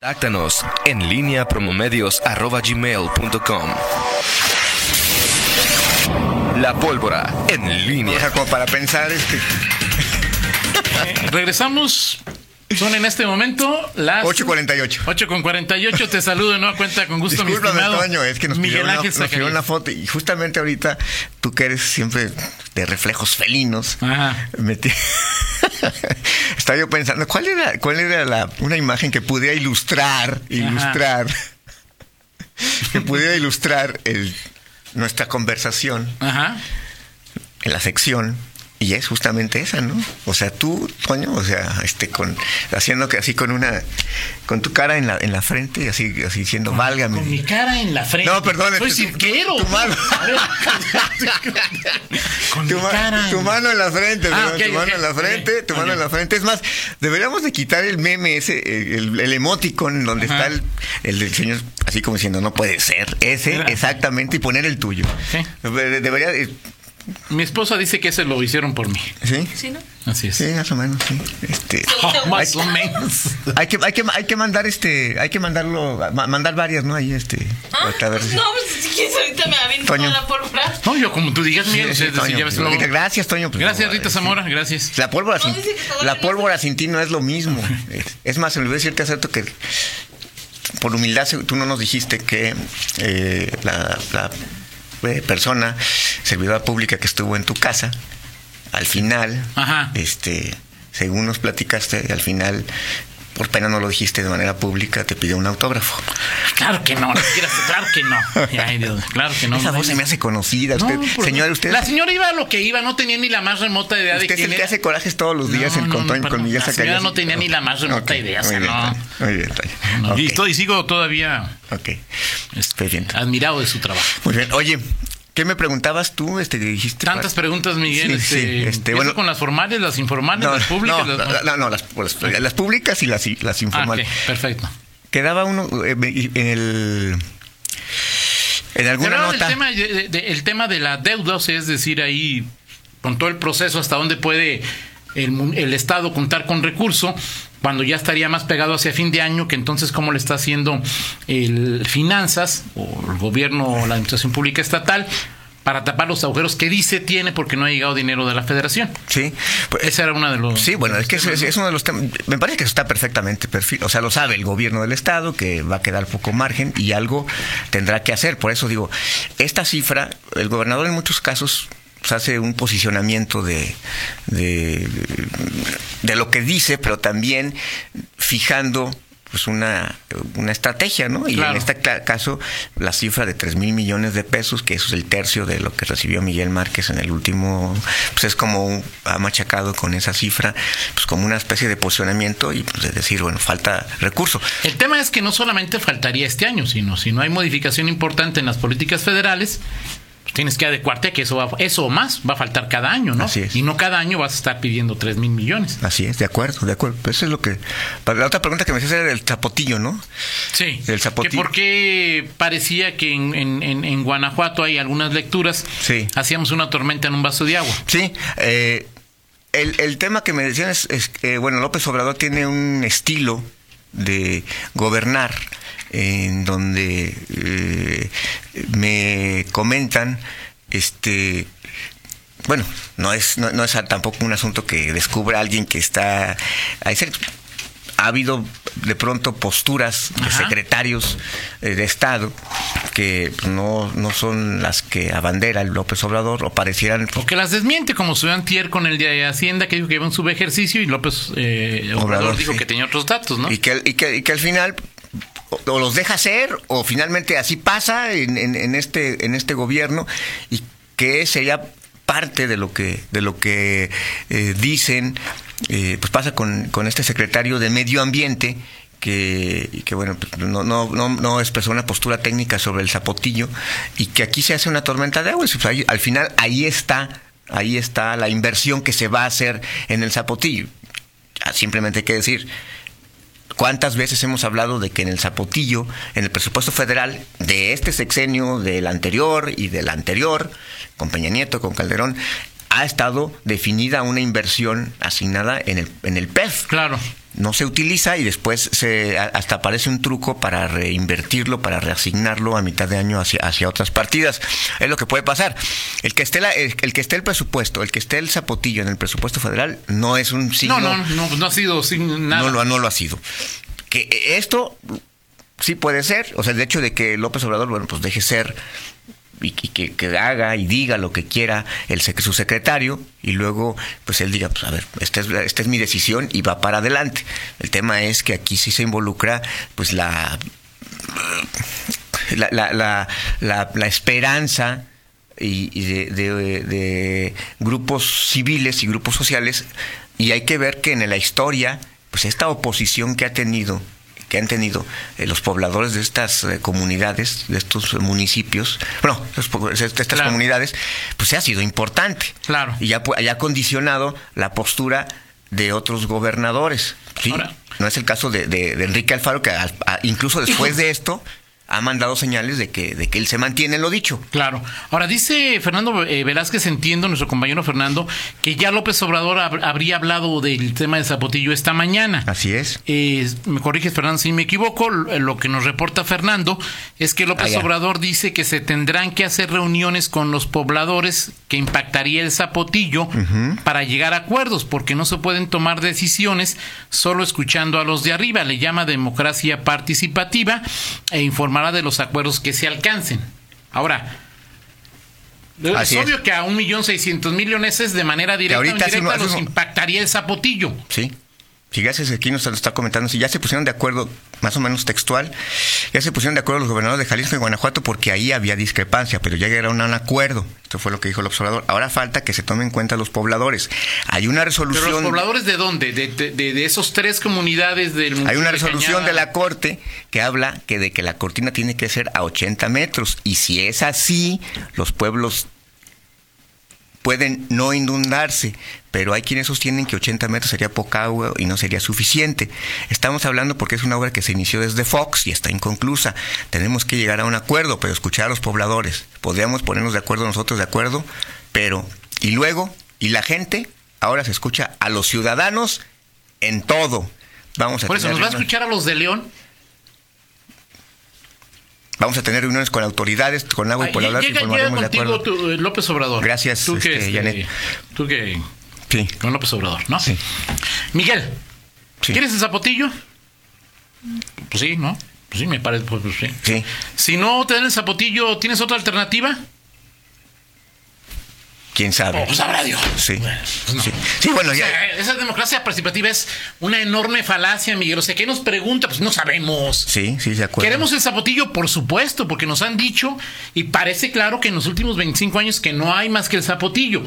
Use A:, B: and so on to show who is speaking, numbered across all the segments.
A: Contáctanos en línea promomedios.com. La pólvora en línea.
B: como para pensar este.
C: Regresamos. Son en este momento las
B: 8.48.
C: 8 con 48. Te saludo de nueva cuenta con gusto, mi estimado
B: es que nos
C: Miguel
B: pidieron, una,
C: Ángel
B: nos pidieron una foto y justamente ahorita tú que eres siempre de reflejos felinos,
C: Ajá.
B: me estaba yo pensando, ¿cuál era, cuál era la, una imagen que pudiera ilustrar, ilustrar, que pudiera ilustrar el, nuestra conversación
C: Ajá.
B: en la sección? Y es justamente esa, ¿no? O sea, tú, Toño, o sea, este, con, haciendo que así con una, con tu cara en la, en la frente y así, así diciendo, válgame.
C: Con mi cara en la frente.
B: No, perdón,
C: Soy
B: este, tu-
C: cirquero.
B: tu mano.
C: A ver. Con
B: Tu,
C: mi cara.
B: tu mano en la frente,
C: Ah,
B: tu mano en la frente, tu mano en la frente. Es más, deberíamos de quitar el meme ese, el, el emoticon donde
C: Ajá.
B: está el, el del señor, así como diciendo, no puede ser, ese exactamente, y poner el tuyo. Debería, de-
C: Mi esposa dice que ese lo hicieron por mí.
B: ¿sí?
D: ¿Sí, no?
C: Así es.
B: Sí, más o menos, sí. Este,
C: Oh, más
B: Hay-
C: o menos.
B: hay que, hay que, hay que mandar este, hay que mandarlo, ma- mandar varias, ¿no? Ahí este,
D: Ah,
B: vez.
D: no, pues si quieres ahorita me aviento
B: Toño.
D: toda la pólvora.
C: No, yo como tú digas,
B: Sí, sí,
C: sea,
B: Toño, pues,
C: luego-
B: gracias, Toño. pues,
C: Gracias,
B: no,
C: Rita
B: sí.
C: Zamora. Gracias.
B: La pólvora,
D: No,
B: sin, la pólvora sin ti no es lo mismo. Es, es más, se me olvidó decirte hace rato que por humildad tú no nos dijiste que eh, la, la, eh, persona, servidora pública que estuvo en tu casa, al final,
C: Ajá.
B: este, según nos platicaste, al final, por pena no lo dijiste de manera pública, te pidió un autógrafo.
C: Claro que no, claro que no. Ay, Dios, claro que no.
B: Esa voz se me hace conocida. Usted,
C: No,
B: señora, usted,
C: La señora iba a lo que iba, no tenía ni la más remota idea de
B: usted es
C: quién
B: el que
C: era.
B: hace corajes todos los días
C: No,
B: en
C: no,
B: con, con Miguel
C: la señora no tenía ni la más remota idea, o sea,
B: bien,
C: no.
B: Muy bien, Toño.
C: No,
B: Ok.
C: Y estoy, sigo todavía
B: Ok. bien.
C: admirado de su trabajo.
B: Muy bien. Oye, ¿qué me preguntabas tú? Este, dijiste.
C: Tantas
B: para-
C: preguntas, Miguel.
B: Sí,
C: este,
B: sí, este,
C: ¿empiezo
B: bueno.
C: con las formales, las informales,
B: No,
C: las públicas.
B: no,
C: las-
B: no, no, las, las- las públicas y las, las
C: Ah,
B: informales.
C: ok, perfecto.
B: Quedaba uno eh, en el. En alguna
C: Pero
B: nota.
C: El tema, de, de- el tema de la deuda, o sea, es decir, ahí con todo el proceso hasta dónde puede el, el Estado contar con recurso, cuando ya estaría más pegado hacia fin de año, que entonces cómo le está haciendo el Finanzas o el gobierno o la Administración Pública Estatal para tapar los agujeros que dice tiene porque no ha llegado dinero de la Federación.
B: Sí. Pues,
C: Ese era uno de los...
B: Sí, bueno, es que es,
C: temas,
B: es- es uno de los temas. Me parece que eso está perfectamente perfil. O sea, lo sabe el gobierno del Estado, que va a quedar poco margen y algo tendrá que hacer. Por eso digo, esta cifra, el gobernador en muchos casos pues, hace un posicionamiento de, de, de lo que dice, pero también fijando pues una, una estrategia, ¿no? Y
C: Claro.
B: en este caso, la cifra de 3 mil millones de pesos, que eso es el tercio de lo que recibió Miguel Márquez en el último, pues es como un- ha machacado con esa cifra, pues como una especie de posicionamiento y pues de decir, bueno, falta recurso.
C: El tema es que no solamente faltaría este año, sino si no hay modificación importante en las políticas federales, pues tienes que adecuarte a que eso, va- eso o más va a faltar cada año, ¿no?
B: Así es.
C: Y no cada año vas a estar pidiendo 3 mil millones.
B: Así es, de acuerdo, de acuerdo. Eso es lo que... La otra pregunta que me hacías era el zapotillo, ¿no?
C: Sí.
B: El zapotillo.
C: Que por qué parecía que en, en- en- en Guanajuato hay algunas lecturas.
B: Sí.
C: Hacíamos una tormenta en un vaso de agua.
B: Sí, eh, el, el tema que me decían es, es que, bueno, López Obrador tiene un estilo de gobernar en donde eh, me comentan, este, bueno, no es, no, no es tampoco un asunto que descubra alguien que está... ahí cerca. Ha habido de pronto posturas de secretarios eh, de Estado que no, no son las que abandera el López Obrador o parecieran
C: O que las desmiente, como su antier con el de Hacienda, que dijo que iba en subejercicio y López eh, Obrador,
B: Obrador,
C: dijo
B: sí.
C: que tenía otros datos, ¿no?
B: Y que, y que, y que al final o, los deja hacer o finalmente así pasa en, en- en este en este gobierno y que sería parte de lo que de lo que eh, dicen eh, pues pasa con, con este secretario de medio ambiente que, que bueno no, no, no, no expresó una postura técnica sobre el zapotillo y que aquí se hace una tormenta de agua pues, al final ahí está ahí está la inversión que se va a hacer en el zapotillo Ah, simplemente hay que decir ¿Cuántas veces hemos hablado de que en el Zapotillo, en el presupuesto federal de este sexenio, del anterior y del anterior, con Peña Nieto, con Calderón, ha estado definida una inversión asignada en el, en el PEF?
C: Claro.
B: No se utiliza y después se hasta aparece un truco para reinvertirlo, para reasignarlo a mitad de año hacia, hacia otras partidas. Es lo que puede pasar. El que esté la- el, el que esté el presupuesto, el que esté el zapotillo en el presupuesto federal no es un signo
C: No, no, no, no ha sido sin nada.
B: no lo, no lo ha sido. Que esto sí puede ser, o sea, el hecho de que López Obrador, bueno, pues deje ser y, que, haga y diga lo que quiera el su secretario y luego pues él diga, pues a ver, esta es, esta es mi decisión y va para adelante. El tema es que aquí sí se involucra pues la la, la, la, esperanza y, de grupos civiles y grupos sociales y hay que ver que en la historia pues esta oposición que ha tenido que han tenido eh, los pobladores de estas eh, comunidades, de estos municipios, bueno, de estas
C: Claro.
B: comunidades, pues ha sido importante.
C: Claro.
B: Y ya, ya ha condicionado la postura de otros gobernadores. ¿sí?
C: Ahora-
B: no es el caso de, de- de Enrique Alfaro, que a- incluso después de esto ha mandado señales de que, de que él se mantiene en lo dicho.
C: Claro. Ahora dice Fernando eh, Velázquez, entiendo, nuestro compañero Fernando, que ya López Obrador hab- habría hablado del tema de Zapotillo esta mañana.
B: Así es.
C: Eh, me corriges, Fernando, si me equivoco. Lo lo que nos reporta Fernando es que López
B: Ah.
C: Obrador dice que se tendrán que hacer reuniones con los pobladores que impactaría el zapotillo para llegar a acuerdos, porque no se pueden tomar decisiones solo escuchando a los de arriba. Le llama democracia participativa e informará de los acuerdos que se alcancen. Ahora.
B: Así
C: es
B: es.
C: obvio que a un millón seiscientos mil leoneses de manera directa o indirecta los impactaría el zapotillo.
B: Sí. Si ya se, aquí nos lo está comentando, si ya se pusieron de acuerdo, más o menos textual, ya se pusieron de acuerdo los gobernadores de Jalisco y Guanajuato porque ahí había discrepancia, pero ya llegaron a un acuerdo. Esto fue lo que dijo el observador. Ahora falta que se tomen en cuenta los pobladores. Hay una
C: ¿Pero
B: resolución.
C: los pobladores de dónde? De, de, de- de esos tres comunidades del
B: Hay
C: municipio
B: una
C: de
B: resolución de
C: Cañada?
B: la Corte que habla que de que la cortina tiene que ser a 80 metros. Y si es así, los pueblos pueden no inundarse, pero hay quienes sostienen que 80 metros sería poca agua y no sería suficiente. Estamos hablando porque es una obra que se inició desde Fox y está inconclusa. Tenemos que llegar a un acuerdo, pero escuchar a los pobladores. Podríamos ponernos de acuerdo nosotros de acuerdo, pero y luego y la gente ahora se escucha a los ciudadanos en todo. Vamos a
C: Por eso, ¿nos va a escuchar a los de León?
B: Vamos a tener reuniones con autoridades, con agua y por
C: Ay,
B: hablar
C: llega, llega contigo tu, eh, López Obrador.
B: Gracias,
C: Tú que,
B: este,
C: este,
B: Janet.
C: tú que...
B: Sí,
C: Con López Obrador, ¿no?
B: Sí.
C: Miguel,
B: Sí.
C: ¿quieres el zapotillo? Pues sí, ¿no? Pues sí, me parece, pues, pues sí.
B: sí.
C: Si no te dan el zapotillo, ¿tienes otra alternativa?
B: ¿Quién sabe?
C: Oh, pues sabrá Dios.
B: Sí.
C: Pues no.
B: sí. Sí, bueno,
C: O
B: ya.
C: sea, esa democracia participativa es una enorme falacia, Miguel. O sea, ¿qué nos pregunta? Pues no sabemos.
B: Sí, sí, de acuerdo.
C: Queremos el zapotillo, por supuesto, porque nos han dicho y parece claro que en los últimos 25 años que no hay más que el zapotillo.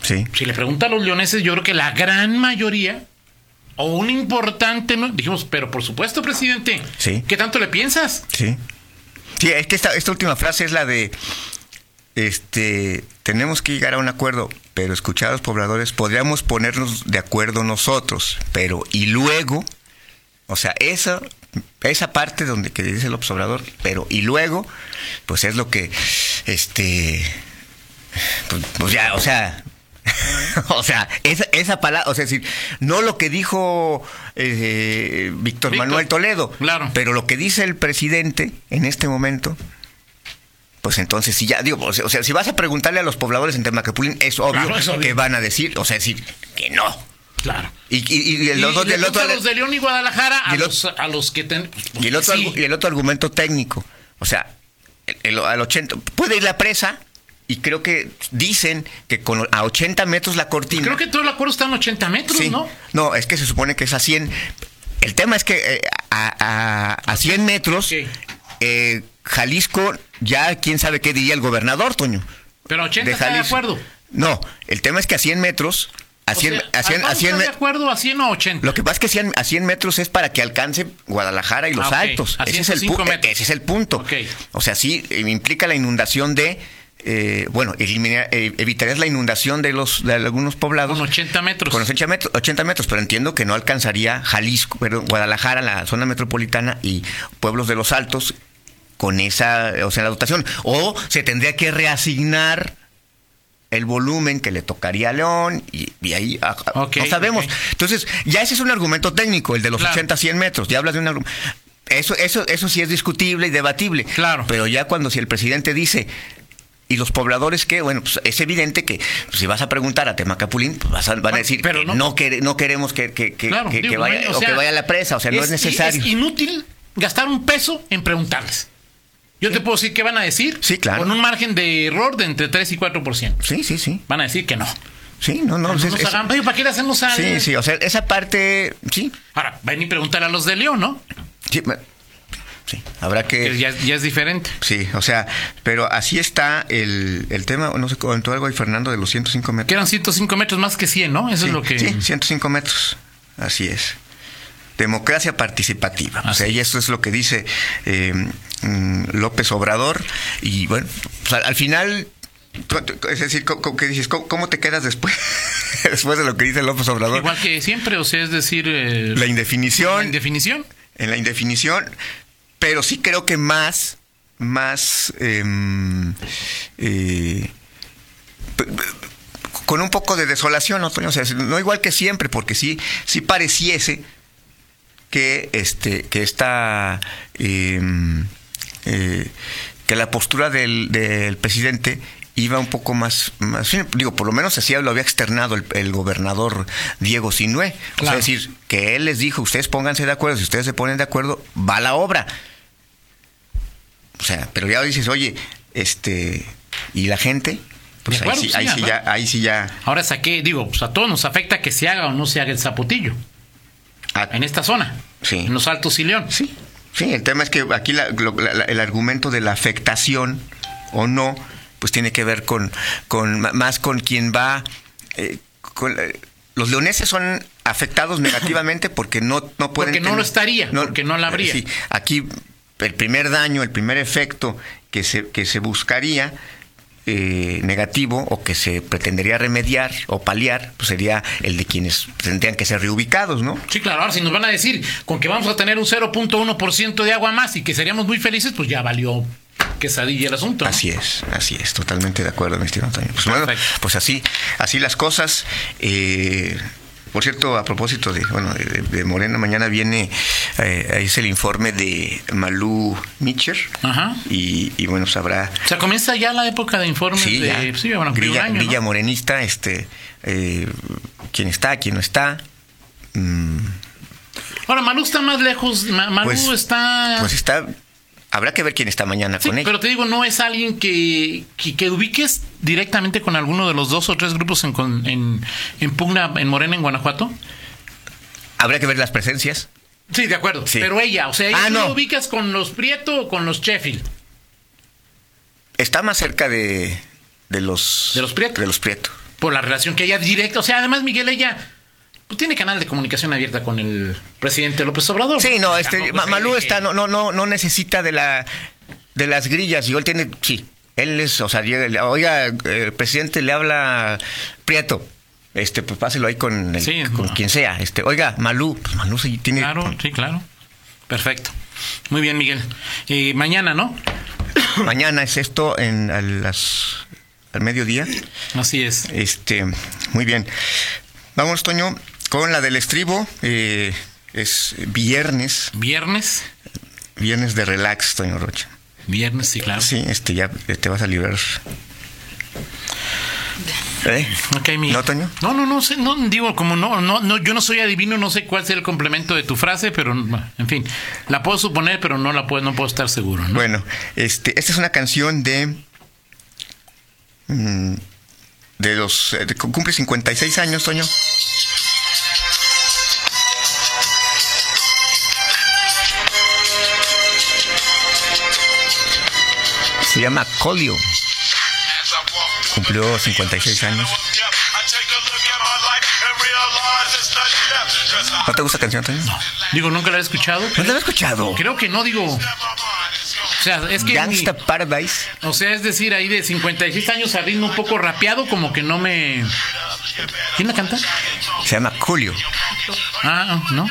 B: Sí.
C: Si le pregunta a los leoneses, yo creo que la gran mayoría o un importante, ¿no? dijimos, pero por supuesto, presidente.
B: Sí.
C: ¿Qué tanto le piensas?
B: Sí. Sí, es que esta, esta última frase es la de. Este. Tenemos que llegar a un acuerdo, pero escuchar a los pobladores, podríamos ponernos de acuerdo nosotros, pero. Y luego. O sea, esa. Esa parte donde que dice el observador, pero y luego, pues es lo que, este, pues, pues ya, o sea, o sea, esa, esa palabra, o sea, decir, no lo que dijo eh, Víctor
C: Víctor,
B: Manuel Toledo,
C: claro.
B: pero lo que dice el presidente en este momento, pues entonces si ya, digo, o sea, si vas a preguntarle a los pobladores en Temacapulín, es obvio,
C: Claro, es obvio.
B: que van a decir, o sea, decir que no.
C: Claro.
B: Y, y- y el, otro,
C: le
B: el otro-
C: gusta a los de León y Guadalajara, a,
B: y el
C: los, a los que ten-
B: y el otro,
C: Sí.
B: y el otro argumento técnico, o sea, el, al 80, puede ir la presa y creo que dicen que con, a 80 metros la cortina.
C: Creo que todo el acuerdo está en 80 metros,
B: Sí.
C: ¿no?
B: es que se supone que es a 100. El tema es que eh, a, a- a 100 metros, eh, Jalisco, ya quién sabe qué diría el gobernador, Toño.
C: Pero 80 está de acuerdo.
B: No, el tema es que a 100 metros, a
C: O
B: 100,
C: sea,
B: a 100, a
C: ¿Alfonso
B: 100
C: está de acuerdo a 100 o a 80?
B: lo que pasa es que 100 a 100 metros es para que alcance Guadalajara y los
C: Ah, ok.
B: altos.
C: A
B: Ese es, el
C: 105
B: pu-
C: metros.
B: ese es el punto.
C: Ok.
B: O sea, sí, eh, implica la inundación de... eh, bueno, eliminar- eh, evitarías la inundación de los de algunos poblados.
C: Con 80 metros.
B: Con 80 metros, 80 metros, pero entiendo que no alcanzaría Jalisco, perdón, Guadalajara, la zona metropolitana y pueblos de los altos con esa, o sea, la dotación. O se tendría que reasignar el volumen que le tocaría a León y, y ahí ah, ah, no sabemos. Entonces, ya ese es un argumento técnico, el de los
C: Claro.
B: 80, 100 metros. Ya hablas de un argu- eso, eso, eso sí es discutible y debatible.
C: Claro.
B: Pero ya cuando si el presidente dice, ¿y los pobladores qué? Bueno, pues es evidente que pues, si vas a preguntar a Temacapulín, pues vas a- van a decir
C: pero
B: que
C: no-
B: no, quere- no queremos que, que- que-
C: Claro,
B: que-
C: digo,
B: vaya,
C: no
B: o que vaya a la presa, o sea, no es necesario.
C: Es inútil gastar un peso en preguntarles. Yo te puedo decir qué van a decir.
B: Sí, claro.
C: Con un margen de error de entre 3 y 4%.
B: Sí, sí, sí.
C: Van a decir que no.
B: Sí, no, no.
C: No
B: es-
C: hagan, "Oye, ¿para qué le hacemos algo?
B: sí, sí, o sea, esa parte, sí,
C: Ahora, ven y preguntar a los de León, ¿no?
B: sí, sí, habrá
C: Que
B: que...
C: ya, ya es diferente.
B: Sí, o sea, pero así está el, el tema, no sé, comentó algo ahí Fernando de los 105
C: Que
B: metros.
C: eran 105 metros más que 100, ¿no? Eso
B: sí,
C: es lo que...
B: sí, 105 metros, así es. Democracia participativa. O sea, y eso es lo que dice eh, mm, López Obrador. Y bueno, pues, al, al final, es decir, ¿cómo, qué dices? ¿Cómo, te quedas después? después de lo que dice López Obrador.
C: Igual que siempre, o sea, es decir... eh,
B: La indefinición.
C: la indefinición.
B: en la indefinición, pero sí creo que más, más, em, eh, con un poco de desolación, ¿no? O sea, no igual que siempre, porque sí, sí pareciese que este, que esta, em, eh, que la postura del, del presidente iba un poco más, más digo, por lo menos así lo había externado el, el gobernador Diego Sinué. O sea, es decir, que él les dijo, ustedes pónganse de acuerdo, si ustedes se ponen de acuerdo, va la obra. O sea, pero ya dices, oye, este, ¿y la gente? Pues ahí sí, ahí sí ya, ahí sí ya.
C: Ahora saqué, digo, pues a todos nos afecta que se haga o no se haga el zapotillo en esta zona,
B: Sí.
C: en los Altos y León.
B: Sí, sí, el tema es que aquí la- lo- la- la- el argumento de la afectación o no, pues tiene que ver con, con más con quien va. eh, con, eh, los leoneses son afectados negativamente porque no, no pueden.
C: Porque no lo estaría, porque no la habría.
B: Sí, aquí el primer daño, el primer efecto que se, que se buscaría eh, negativo o que se pretendería remediar o paliar, pues sería el de quienes tendrían que ser reubicados, ¿no?
C: Sí, claro, ahora si nos van a decir con que vamos a tener un 0.1% de agua más y que seríamos muy felices, pues ya valió quesadilla el asunto. ¿no?
B: Así es, así es, totalmente de acuerdo, mi estimado Antonio. Pues bueno, pues así, así las cosas. Eh, por cierto, a propósito de, bueno, de, Morena, mañana viene, eh, ahí es el informe de Malú Mitcher.
C: Ajá.
B: Y, y bueno, sabrá.
C: O sea, comienza ya la época de informes
B: Sí,
C: de
B: ya.
C: sí, bueno,
B: Grilla,
C: año, ¿no?
B: Grilla morenista, este, eh, quién está, quién no está. Mm,
C: Ahora, Malú está más lejos, Ma- Malú
B: pues,
C: está...
B: pues está, habrá que ver quién está mañana
C: Sí,
B: con ella.
C: pero te digo, no es alguien que, que, que ubiques directamente con alguno de los dos o tres grupos en, en, en pugna en Morena, en Guanajuato.
B: Habrá que ver las presencias.
C: Sí, de acuerdo.
B: Sí.
C: Pero ella, o sea, ella
B: Ah, no.
C: lo ubicas con los Prieto o con los Sheffield.
B: Está más cerca de, de los...
C: ¿De los Prieto?
B: De los Prieto.
C: Por la relación que ella directa. O sea, además, Miguel, ella pues, tiene canal de comunicación abierta con el presidente López Obrador.
B: Sí, no, este,
C: Tampoco
B: Ma-
C: es
B: Malú está, no, no, no, no necesita de la, de las grillas. Y él tiene, sí, él es, o sea, llega, le- oiga, el presidente le habla Prieto. Este, pues páselo ahí con, el-
C: Sí,
B: con
C: no.
B: quien sea. Este, oiga, Malú, pues Malú sí tiene.
C: Claro, sí, claro. Perfecto. Muy bien, Miguel. Y mañana, ¿no?
B: Mañana es esto en a las al mediodía.
C: Así es.
B: Este, muy bien. Vamos, Toño, con la del estribo. eh, es viernes,
C: Viernes.
B: viernes de relax, Toño Rocha.
C: Viernes, sí, claro.
B: Sí, este ya te vas a librar. ¿Eh? ¿No, Toño?
C: No, no, no sé, no, digo, como no, no, no, yo no soy adivino, no sé cuál sea el complemento de tu frase, pero, en fin, la puedo suponer, pero no la puedo, no puedo estar seguro, ¿no?
B: Bueno, este, esta es una canción de. mm, de los. eh, de- cumple 56 años, Toño. Se llama Colio. Cumplió 56 años. ¿No te gusta la canción, Toño? No.
C: Digo, nunca la he escuchado.
B: ¿No la has escuchado?
C: Creo que no, digo. O sea, es que.
B: Gangsta
C: mi-
B: Paradise.
C: o sea, es decir, ahí de 56 años a ritmo un poco rapeado, como que no me. ¿Quién la canta?
B: Se llama Julio.
C: Ah, no.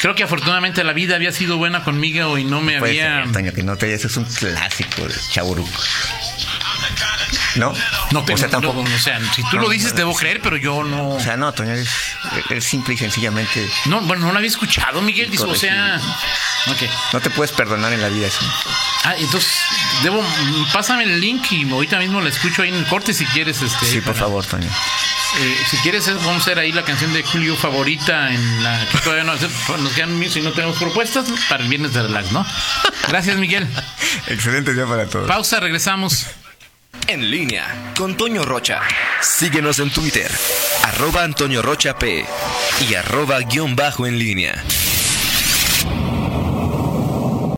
C: Creo que afortunadamente la vida había sido buena conmigo y no me
B: Puede
C: había.
B: ser, Toño, que no te ese es un clásico de Chaburuco. ¿No?
C: No, pero,
B: o sea, tampoco.
C: no, o sea, si tú lo dices, debo creer, pero yo no.
B: O sea, no, Toño, es, es simple y sencillamente.
C: No, bueno, no lo había escuchado, Miguel. Dice, o sea. Ok.
B: No te puedes perdonar en la vida eso.
C: Ah, entonces, debo. Pásame el link y ahorita mismo la escucho ahí en el corte si quieres. Este,
B: Sí, por
C: para-
B: favor, Toño.
C: Eh, si quieres, es- vamos a hacer ahí la canción de Julio favorita en la que todavía no nos quedan mil si no tenemos propuestas para el viernes de relax, ¿no? Gracias, Miguel.
B: Excelente día para todos.
C: Pausa, regresamos.
A: En línea con Toño Rocha. Síguenos en Twitter, arroba Antonio Rocha P y arroba guion bajo en línea.